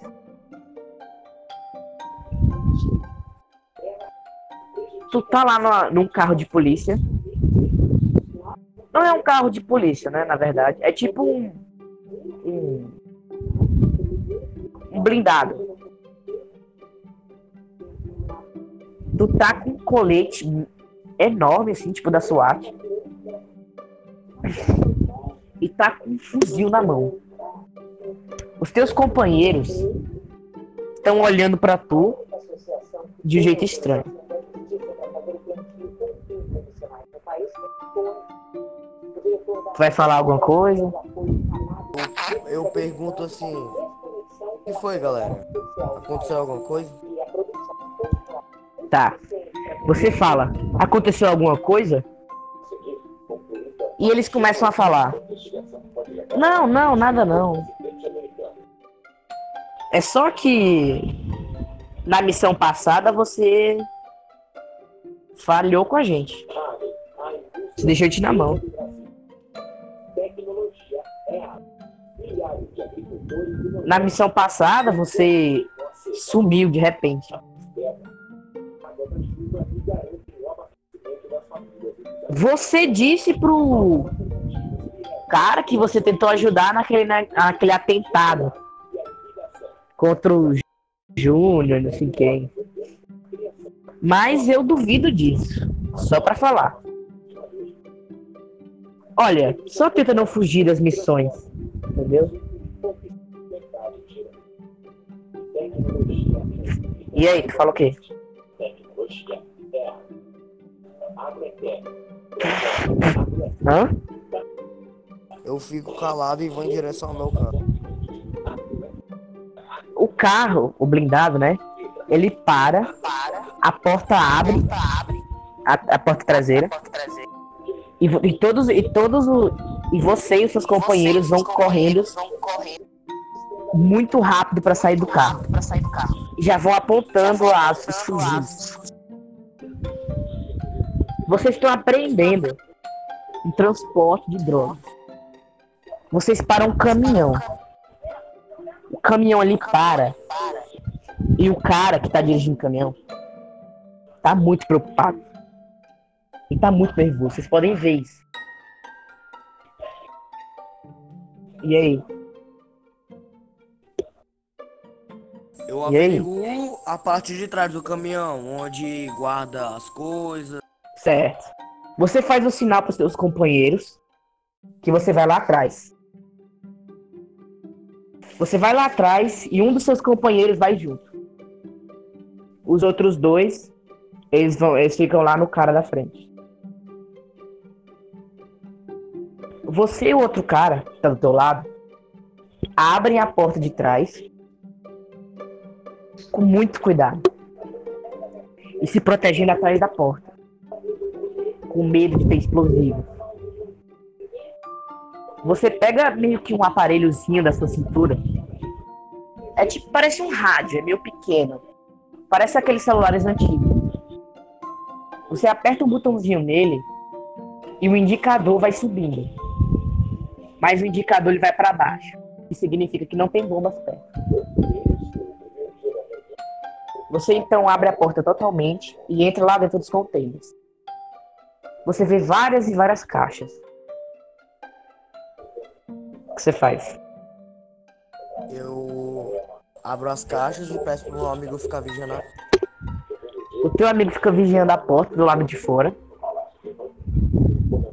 Tu tá lá no, num carro de polícia. Não é um carro de polícia, né? Na verdade. É tipo um. Um, um blindado. Tu tá com um colete enorme, assim, tipo da SWAT. E tá com um fuzil na mão. Os teus companheiros estão olhando para tu de um jeito estranho. Tu vai falar alguma coisa? Eu, eu pergunto assim: O que foi, galera? Aconteceu alguma coisa? Tá. Você fala: Aconteceu alguma coisa? E eles começam a falar: Não, não, nada não. É só que na missão passada você falhou com a gente. Você deixou te na mão. Na missão passada você sumiu de repente. Você disse pro cara que você tentou ajudar naquele, naquele atentado contra o Júnior, não sei quem. Mas eu duvido disso. Só para falar. Olha, só tenta não fugir das missões. Entendeu? E aí, tu fala o quê? Hã? Eu fico calado e vou em direção ao meu carro o carro, o blindado, né? Ele para, a porta abre, a, a porta traseira, e, e, todos e todos o, e você e os seus companheiros vão correndo muito rápido para sair do carro. E já vão apontando as fuzis. Vocês estão aprendendo em transporte de drogas. Vocês param um caminhão caminhão ali para. E o cara que tá dirigindo o caminhão tá muito preocupado. E tá muito nervoso. Vocês podem ver isso. E aí? Eu averiguo a parte de trás do caminhão, onde guarda as coisas. Certo. Você faz o sinal para os seus companheiros que você vai lá atrás. Você vai lá atrás e um dos seus companheiros vai junto. Os outros dois, eles, vão, eles ficam lá no cara da frente. Você e o outro cara, que tá do teu lado, abrem a porta de trás com muito cuidado. E se protegendo atrás da porta. Com medo de ter explosivo. Você pega meio que um aparelhozinho da sua cintura. É tipo, parece um rádio, é meio pequeno. Parece aqueles celulares antigos. Você aperta um botãozinho nele e o indicador vai subindo. Mas o indicador ele vai para baixo. Isso significa que não tem bombas perto. Você então abre a porta totalmente e entra lá dentro dos containers. Você vê várias e várias caixas que você faz? abro as caixas e peço pro meu amigo ficar vigiando. a- O teu amigo fica vigiando a porta do lado de fora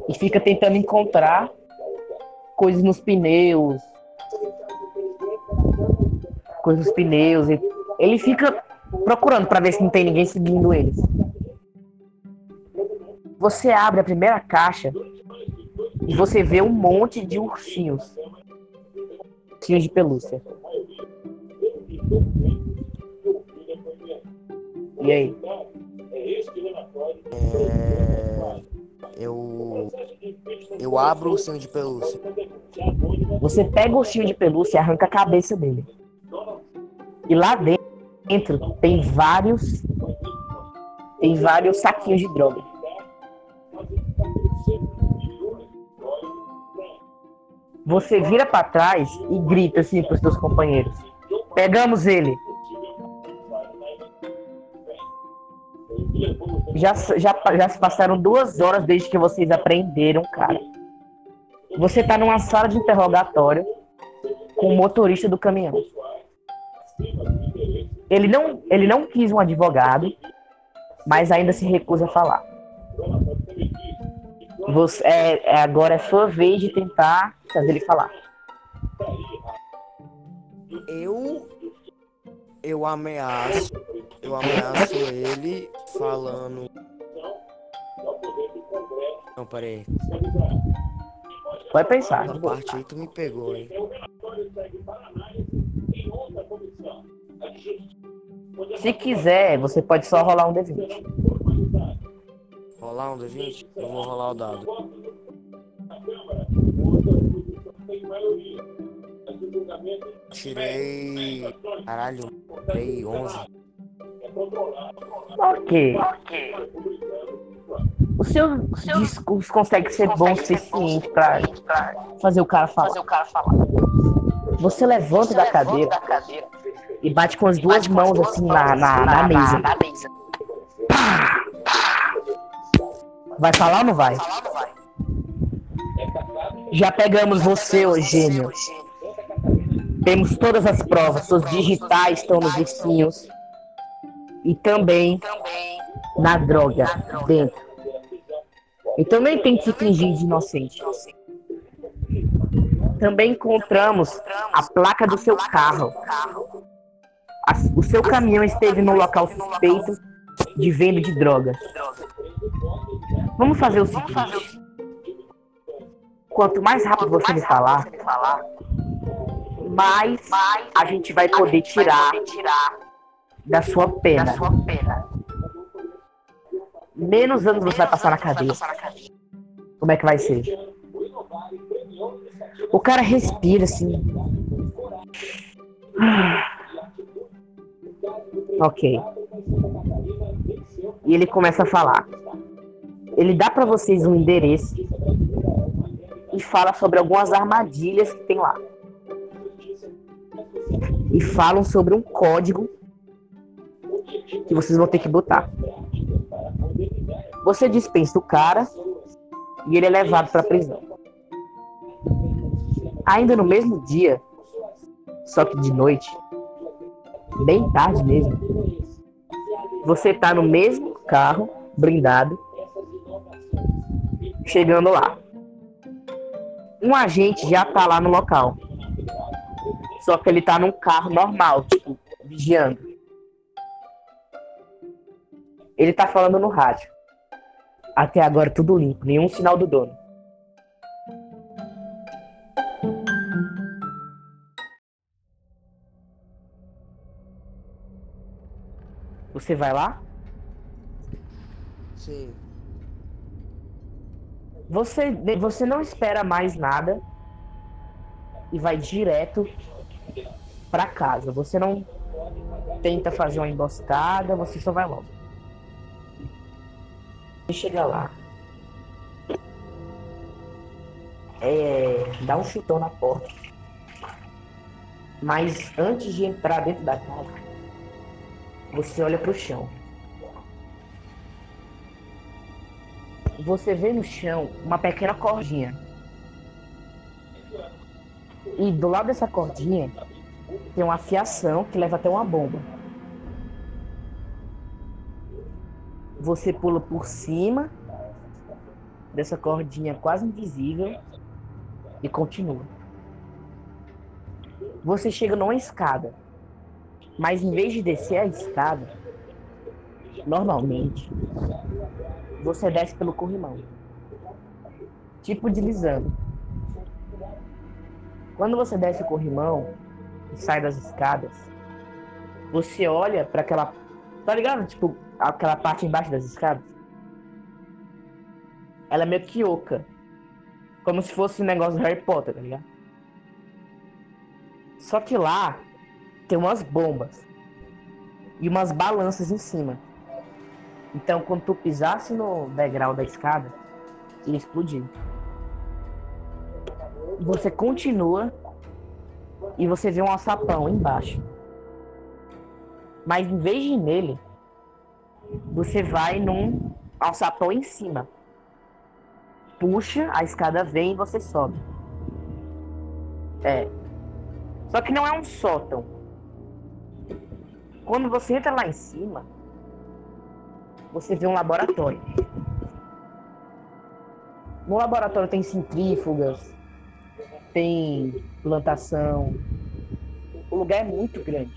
e fica tentando encontrar coisas nos pneus. Coisas nos pneus. e- Ele fica procurando para ver se não tem ninguém seguindo eles. Você abre a primeira caixa e você vê um monte de ursinhos. Ursinhos de pelúcia. E aí? É, eu. Eu abro o ursinho de pelúcia. Você pega o ursinho de pelúcia e arranca a cabeça dele. E lá dentro tem vários. Tem vários saquinhos de droga. Você vira pra trás e grita assim pros seus companheiros. Pegamos ele. Já, já, já se passaram duas horas desde que vocês apreenderam, cara. Você tá numa sala de interrogatório com o motorista do caminhão. Ele não, ele não quis um advogado, mas ainda se recusa a falar. Você, é, é- agora é sua vez de tentar fazer ele falar. Eu. Eu ameaço. Eu ameaço ele falando. Não, peraí. Vai pensar. Essa parte aí tu me pegou, hein? Se quiser, você pode só rolar um D20. Rolar um D20? Eu vou rolar o dado. Tirei. Caralho, tirei 11. Ok. O seu discurso consegue ser bom o suficiente pra fazer o cara falar. Você levanta da cadeira e bate com as duas mãos assim na, na, na mesa. Vai falar ou não vai? Já pegamos você, Eugênio. Temos todas as provas. Suas digitais estão nos ursinhos. E também na droga dentro. Então nem tem que se fingir de inocente. Também encontramos a placa do seu carro. O seu caminhão esteve no local suspeito de venda de drogas. Vamos fazer o seguinte. Quanto mais rápido você me falar, mais a gente vai poder tirar da sua pena. Menos anos você vai passar na cadeia. Como é que vai ser? O cara respira assim. Ok. E ele começa a falar. Ele dá pra vocês um endereço e fala sobre algumas armadilhas que tem lá. E falam sobre um código que vocês vão ter que botar. Você dispensa o cara e ele é levado pra prisão. Ainda no mesmo dia, só que de noite, bem tarde mesmo, você tá no mesmo carro blindado, chegando lá. Um agente já tá lá no local. Só que ele tá num carro normal, tipo, vigiando. Ele tá falando no rádio. Até agora tudo limpo, nenhum sinal do dono. Você vai lá? Sim. Você, você não espera mais nada e vai direto pra casa. Você não tenta fazer uma emboscada, você só vai logo. E chega lá. É, dá um chutão na porta. Mas antes de entrar dentro da casa, você olha pro chão. Você vê no chão uma pequena cordinha. E do lado dessa cordinha tem uma fiação que leva até uma bomba. Você pula por cima dessa cordinha quase invisível e continua. Você chega numa escada, mas em vez de descer a escada, normalmente você desce pelo corrimão, tipo deslizando. Quando você desce o corrimão e sai das escadas, você olha para aquela, tá ligado? Tipo aquela parte embaixo das escadas. Ela é meio que oca, como se fosse um negócio do Harry Potter, tá ligado? Só que lá tem umas bombas e umas balanças em cima. Então, quando tu pisasse no degrau da escada, ia explodir. Você continua e você vê um alçapão embaixo. Mas em vez de ir nele, você vai num alçapão em cima. Puxa, a escada vem e você sobe. É. Só que não é um sótão. Quando você entra lá em cima, você vê um laboratório. No laboratório tem centrífugas, tem plantação. O lugar é muito grande.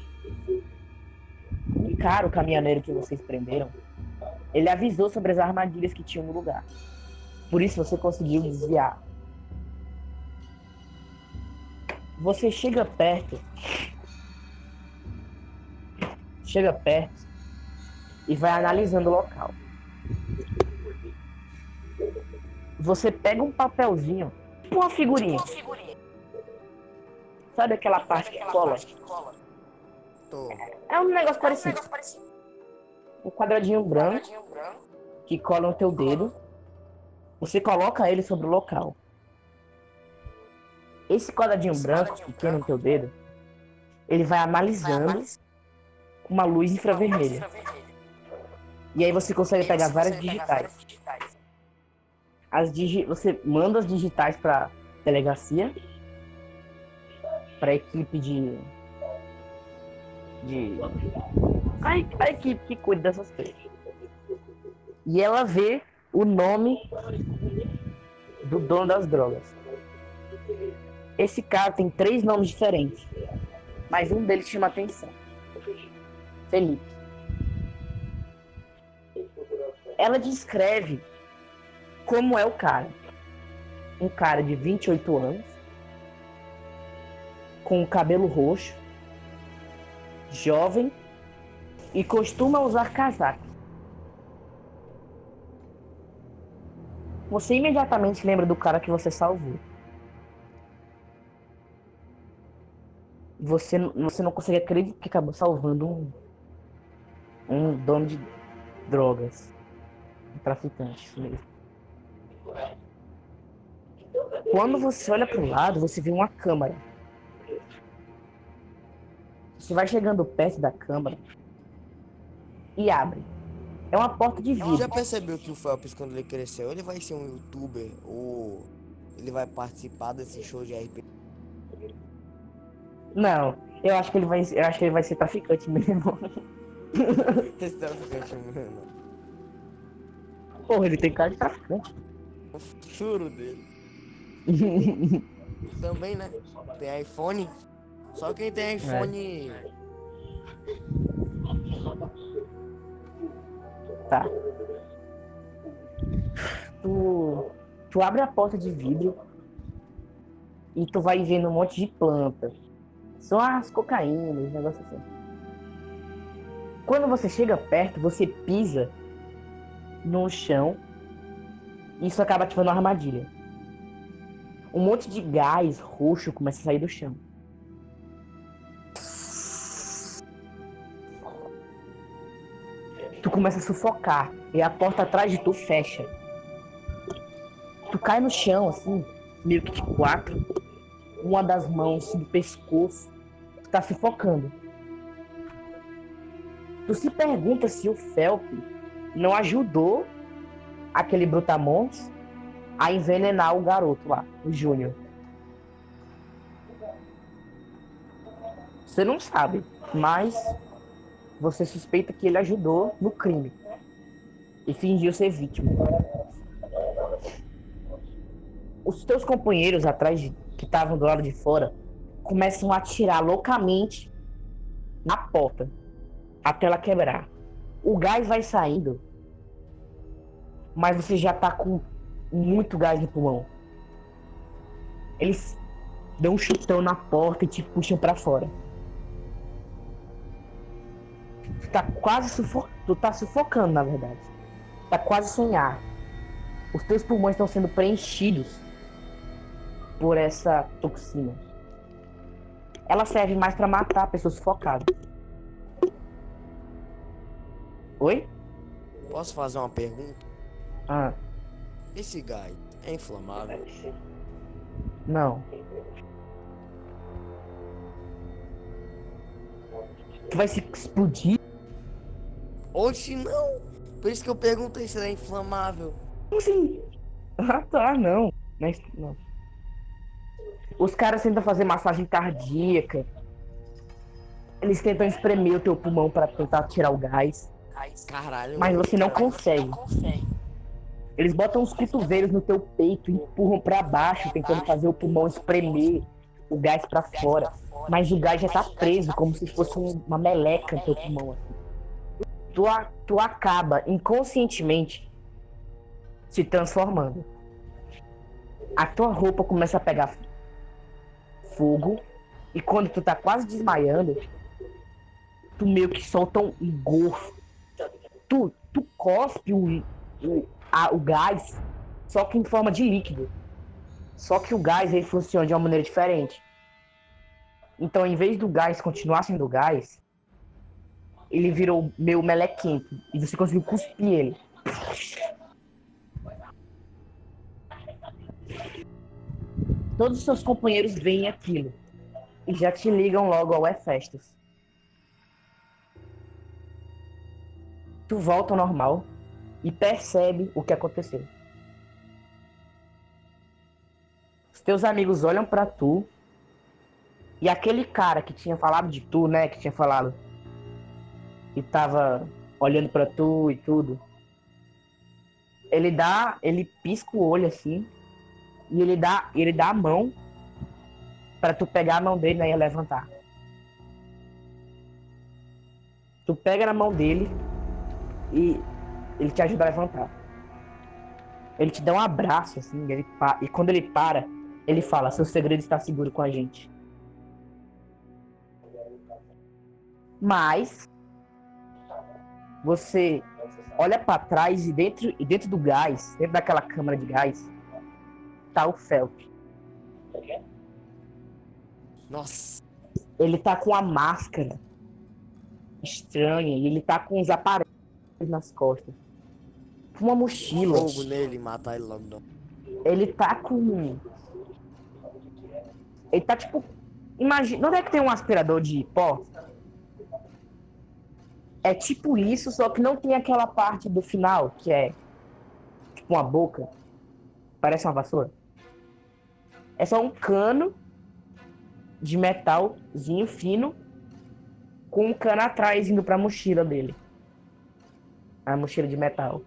E cara, o caminhoneiro que vocês prenderam, ele avisou sobre as armadilhas que tinham no lugar. Por isso você conseguiu desviar. Você chega perto. Chega perto e vai analisando o local. Você pega um papelzinho, tipo uma figurinha. Sabe aquela parte que cola? É um negócio parecido. Um quadradinho branco que cola no teu dedo. Você coloca ele sobre o local. Esse quadradinho branco pequeno no teu dedo, ele vai analisando com uma luz infravermelha. E aí você consegue pegar várias digitais. As digi você manda as digitais para delegacia, para equipe de de a, a equipe que cuida dessas coisas. E ela vê o nome do dono das drogas. Esse cara tem três nomes diferentes, mas um deles chama atenção. Felipe ela descreve como é o cara. Um cara de 28 anos, com o cabelo roxo, jovem e costuma usar casaco. Você imediatamente lembra do cara que você salvou. Você, você não consegue acreditar que acabou salvando um, um dono de drogas traficantes mesmo. Quando você olha para o lado, você vê uma câmara. Você vai chegando perto da câmara e abre. É uma porta de vidro. Já percebeu que o Phelps, quando ele cresceu, ele vai ser um youtuber ou ele vai participar desse show de RPG? Não, eu acho que ele vai, eu acho que ele vai ser traficante mesmo. Esse traficante mesmo. Porra, ele tem cara de traficante. O futuro dele. Também, né? Tem iPhone. Só quem tem iPhone. É. Tá. Tu, tu abre a porta de vidro e tu vai vendo um monte de plantas. São as cocaínas, negócio assim. Quando você chega perto, você pisa no chão. Isso acaba ativando uma armadilha. Um monte de gás roxo começa a sair do chão. Tu começa a sufocar e a porta atrás de tu fecha. Tu cai no chão, assim, meio que de quatro. Uma das mãos do pescoço tá sufocando. Tu se pergunta se o Felp não ajudou aquele Brutamontes a envenenar o garoto lá, o Júnior. Você não sabe, mas você suspeita que ele ajudou no crime e fingiu ser vítima. Os teus companheiros atrás de, que estavam do lado de fora começam a atirar loucamente na porta até ela quebrar. O gás vai saindo, mas você já tá com muito gás no pulmão. Eles dão um chutão na porta e te puxam para fora. Tu tá quase sufocando. Tu tá sufocando, na verdade. Tá quase sem ar. Os teus pulmões estão sendo preenchidos por essa toxina. Ela serve mais para matar pessoas sufocadas. Oi? Posso fazer uma pergunta? Ah, Esse gás é inflamável? não. Tu vai se explodir? Oxe, não! Por isso que eu perguntei se ele é inflamável. Como assim? Ah, tá, não. Mas, não. Os caras tentam fazer massagem cardíaca. Eles tentam espremer o teu pulmão para tentar tirar o gás. Caralho. Mas você não consegue. Eles botam os cotovelos no teu peito empurram para baixo, tentando fazer o pulmão espremer o gás para fora. Mas o gás já tá preso, como se fosse um- uma meleca no teu pulmão. Assim. Tu, a- tu acaba inconscientemente se transformando. A tua roupa começa a pegar fogo. E quando tu tá quase desmaiando, tu meio que solta um gorfo. Tu, tu cospe o, o, a- o gás, só que em forma de líquido. Só que o gás ele funciona de uma maneira diferente. Então, em vez do gás continuar sendo gás, ele virou meio melequento. E você conseguiu cuspir ele. Todos os seus companheiros veem aquilo. E já te ligam logo ao Hefestos. Tu volta ao normal e percebe o que aconteceu. Os teus amigos olham pra tu e aquele cara que tinha falado de tu, né, que tinha falado e tava olhando pra tu e tudo. Ele dá, ele pisca o olho assim e ele dá, ele dá a mão pra tu pegar a mão dele né, e levantar. Tu pega na mão dele e ele te ajuda a levantar. Ele te dá um abraço, assim, ele pa- e quando ele para, ele fala: Seu segredo está seguro com a gente. Mas você olha para trás e dentro, e dentro do gás, dentro daquela câmara de gás, tá o Felp. Nossa. Ele tá com a máscara estranha e ele tá com os aparelhos nas costas. Com uma mochila. Fogo nele matar ele logo. Ele tá com. Ele tá tipo. Imagina. Onde é que tem um aspirador de pó? É tipo isso, só que não tem aquela parte do final, que é tipo uma boca. Parece uma vassoura. É só um cano de metalzinho fino com um cano atrás indo pra mochila dele. A mochila de metal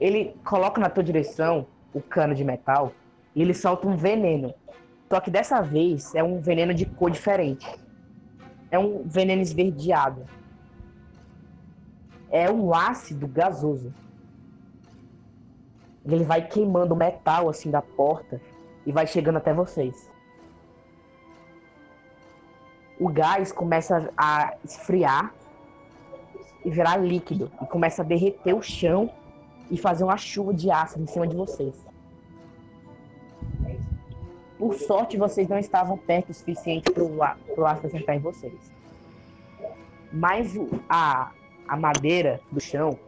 ele coloca na tua direção o cano de metal e ele solta um veneno. Só que dessa vez é um veneno de cor diferente. É um veneno esverdeado. É um ácido gasoso. Ele vai queimando o metal assim da porta e vai chegando até vocês. O gás começa a esfriar e virar líquido e começa a derreter o chão e fazer uma chuva de ácido em cima de vocês. Por sorte, vocês não estavam perto o suficiente para o ácido acertar em vocês. Mas a, a madeira do chão,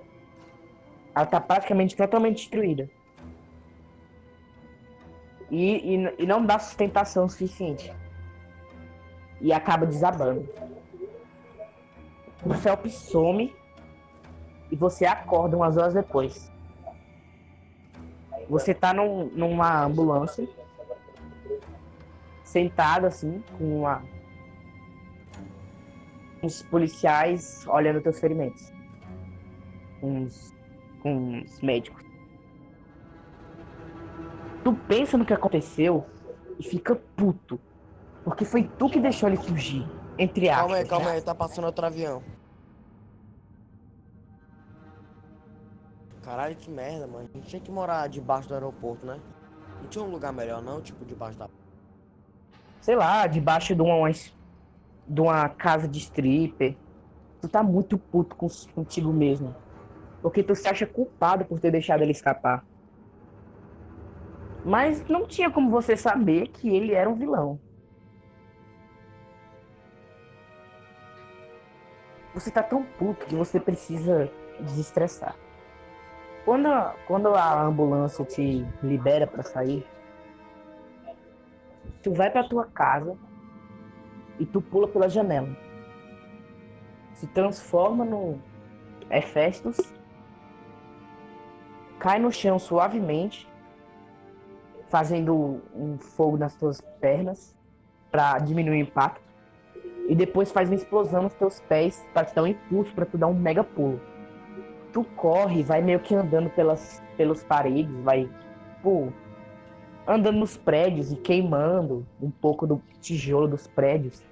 ela está praticamente totalmente destruída. E, e, e não dá sustentação suficiente. E acaba desabando. O Felp some e você acorda umas horas depois. Você tá num- numa ambulância, sentado assim, com uma uns policiais olhando teus ferimentos. Uns, uns médicos. Tu pensa no que aconteceu e fica puto. Porque foi tu que deixou ele fugir. Entre aspas. Calma aí, calma né? aí, tá passando outro avião. Caralho, que merda, mano. A gente tinha que morar debaixo do aeroporto, né? Não tinha um lugar melhor, não? Tipo, debaixo da. Sei lá, debaixo de uma, de uma casa de stripper. Tu tá muito puto contigo mesmo. Porque tu se acha culpado por ter deixado ele escapar. Mas não tinha como você saber que ele era um vilão. Você tá tão puto que você precisa desestressar. Quando, quando a ambulância te libera pra sair, tu vai pra tua casa e tu pula pela janela. Se transforma no Hefestos, cai no chão suavemente, fazendo um fogo nas tuas pernas pra diminuir o impacto, e depois faz uma explosão nos teus pés pra te dar um impulso pra tu dar um mega pulo. Tu corre, vai meio que andando pelas pelas paredes, vai, pô, andando nos prédios e queimando um pouco do tijolo dos prédios.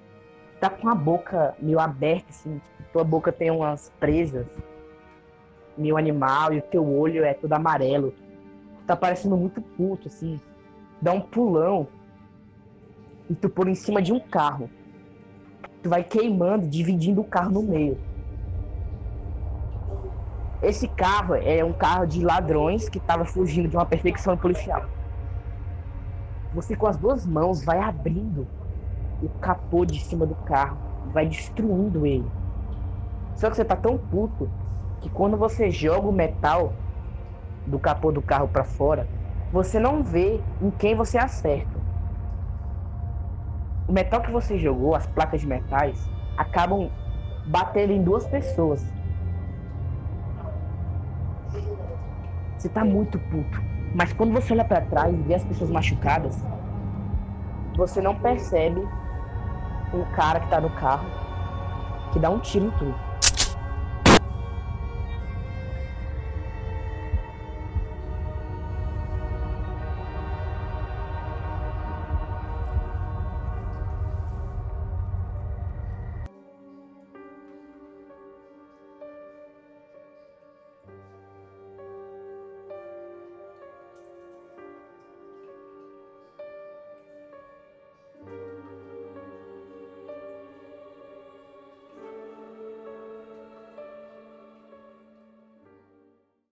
Tá com a boca meio aberta, assim, tipo, tua boca tem umas presas, meio animal, e o teu olho é todo amarelo. Tá parecendo muito puto, assim. Dá um pulão e tu pula em cima de um carro. Tu vai queimando, dividindo o carro no meio. Esse carro é um carro de ladrões que tava fugindo de uma perseguição policial. Você com as duas mãos vai abrindo o capô de cima do carro, vai destruindo ele. Só que você tá tão puto que quando você joga o metal do capô do carro para fora, você não vê em quem você acerta. O metal que você jogou, as placas de metais, acabam batendo em duas pessoas. Você tá muito puto. Mas quando você olha para trás e vê as pessoas machucadas, você não percebe um cara que tá no carro que dá um tiro em tu.